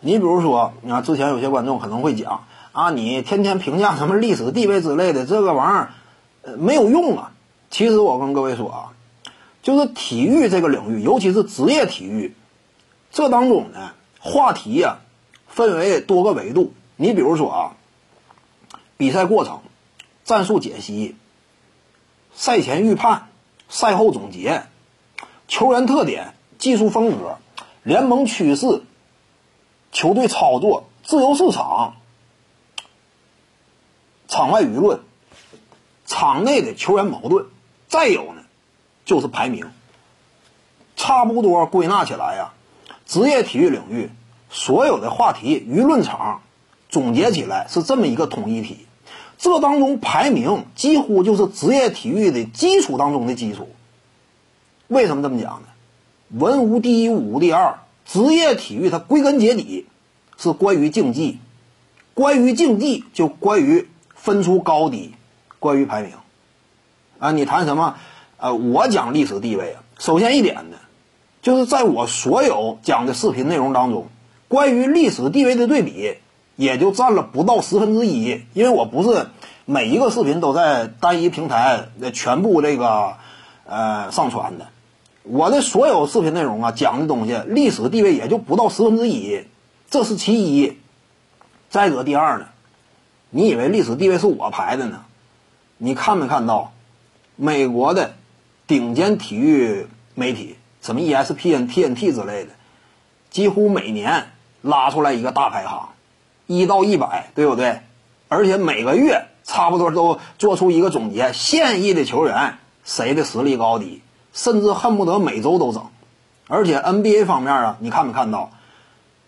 你比如说，啊，之前有些观众可能会讲啊，你天天评价什么历史地位之类的，这个玩意儿，呃，没有用啊。其实我跟各位说啊，就是体育这个领域，尤其是职业体育，这当中呢，话题呀，分为多个维度。你比如说啊，比赛过程、战术解析、赛前预判、赛后总结、球员特点、技术风格、联盟趋势。球队操作、自由市场、场外舆论、场内的球员矛盾，再有呢，就是排名。差不多归纳起来呀，职业体育领域所有的话题、舆论场，总结起来是这么一个统一体。这当中排名几乎就是职业体育的基础当中的基础。为什么这么讲呢？文无第一，武无第二。职业体育它归根结底是关于竞技，关于竞技就关于分出高低，关于排名。啊，你谈什么？呃，我讲历史地位啊，首先一点呢，就是在我所有讲的视频内容当中，关于历史地位的对比也就占了不到十分之一，因为我不是每一个视频都在单一平台全部这个呃上传的。我的所有视频内容啊，讲的东西历史地位也就不到十分之一，这是其一。再者，第二呢，你以为历史地位是我排的呢？你看没看到美国的顶尖体育媒体，什么 ESPN、TNT 之类的，几乎每年拉出来一个大排行，一到一百，对不对？而且每个月差不多都做出一个总结，现役的球员谁的实力高低。甚至恨不得每周都整，而且 NBA 方面啊，你看没看到，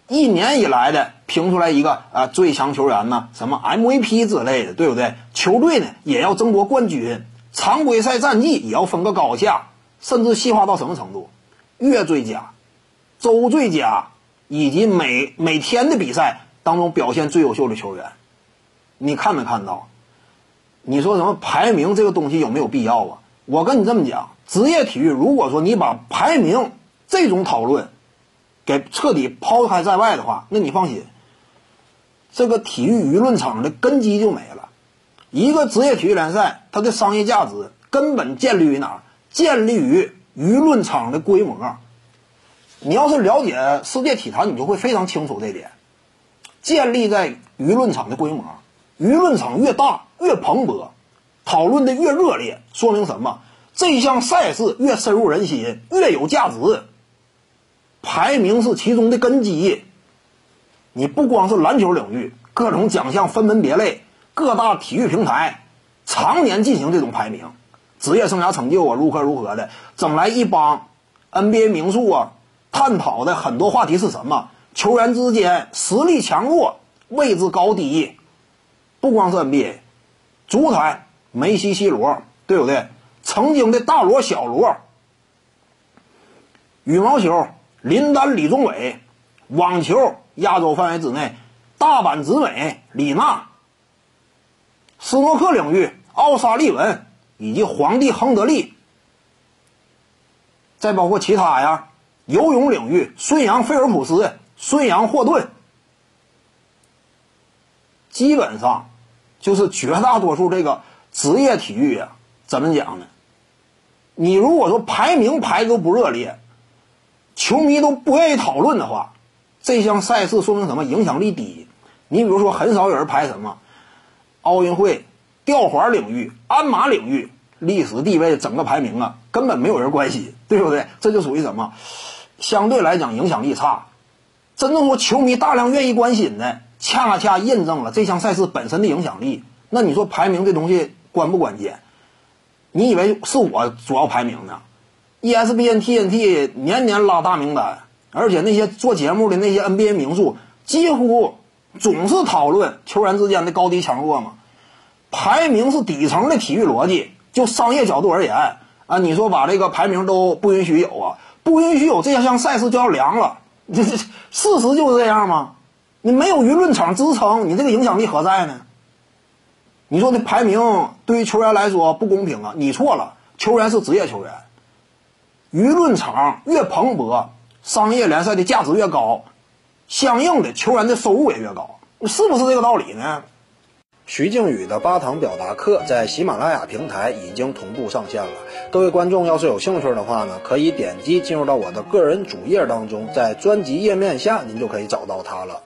一年以来的评出来一个啊最强球员呢？什么 MVP 之类的，对不对？球队呢也要争夺冠军，常规赛战绩也要分个高下，甚至细化到什么程度？月最佳、周最佳以及每每天的比赛当中表现最优秀的球员，你看没看到？你说什么排名这个东西有没有必要啊？我跟你这么讲。职业体育，如果说你把排名这种讨论给彻底抛开在外的话，那你放心，这个体育舆论场的根基就没了。一个职业体育联赛，它的商业价值根本建立于哪儿？建立于舆论场的规模。你要是了解世界体坛，你就会非常清楚这点。建立在舆论场的规模，舆论场越大越蓬勃，讨论的越热烈，说明什么？这项赛事越深入人心，越有价值。排名是其中的根基。你不光是篮球领域，各种奖项分门别类，各大体育平台常年进行这种排名，职业生涯成就啊，如何如何的，整来一帮 NBA 名宿啊，探讨的很多话题是什么？球员之间实力强弱、位置高低，不光是 NBA，足坛梅西、C 罗，对不对？曾经的大罗、小罗，羽毛球林丹、李宗伟，网球亚洲范围之内大阪直美、李娜，斯诺克领域奥沙利文以及皇帝亨德利，再包括其他呀，游泳领域孙杨、菲尔普斯、孙杨、霍顿，基本上就是绝大多数这个职业体育啊，怎么讲呢？你如果说排名排都不热烈，球迷都不愿意讨论的话，这项赛事说明什么？影响力低。你比如说，很少有人排什么奥运会吊环领域、鞍马领域历史地位整个排名啊，根本没有人关心，对不对？这就属于什么？相对来讲影响力差。真正说球迷大量愿意关心的，恰恰印证了这项赛事本身的影响力。那你说排名这东西关不关键？你以为是我主要排名呢？ESPN、TNT 年年拉大名单，而且那些做节目的那些 NBA 名宿，几乎总是讨论球员之间的高低强弱嘛。排名是底层的体育逻辑，就商业角度而言啊，你说把这个排名都不允许有啊，不允许有这项赛事就要凉了。这 这事实就是这样吗？你没有舆论场支撑，你这个影响力何在呢？你说这排名对于球员来说不公平啊？你错了，球员是职业球员，舆论场越蓬勃，商业联赛的价值越高，相应的球员的收入也越高，是不是这个道理呢？徐静宇的八堂表达课在喜马拉雅平台已经同步上线了。各位观众要是有兴趣的话呢，可以点击进入到我的个人主页当中，在专辑页面下您就可以找到它了。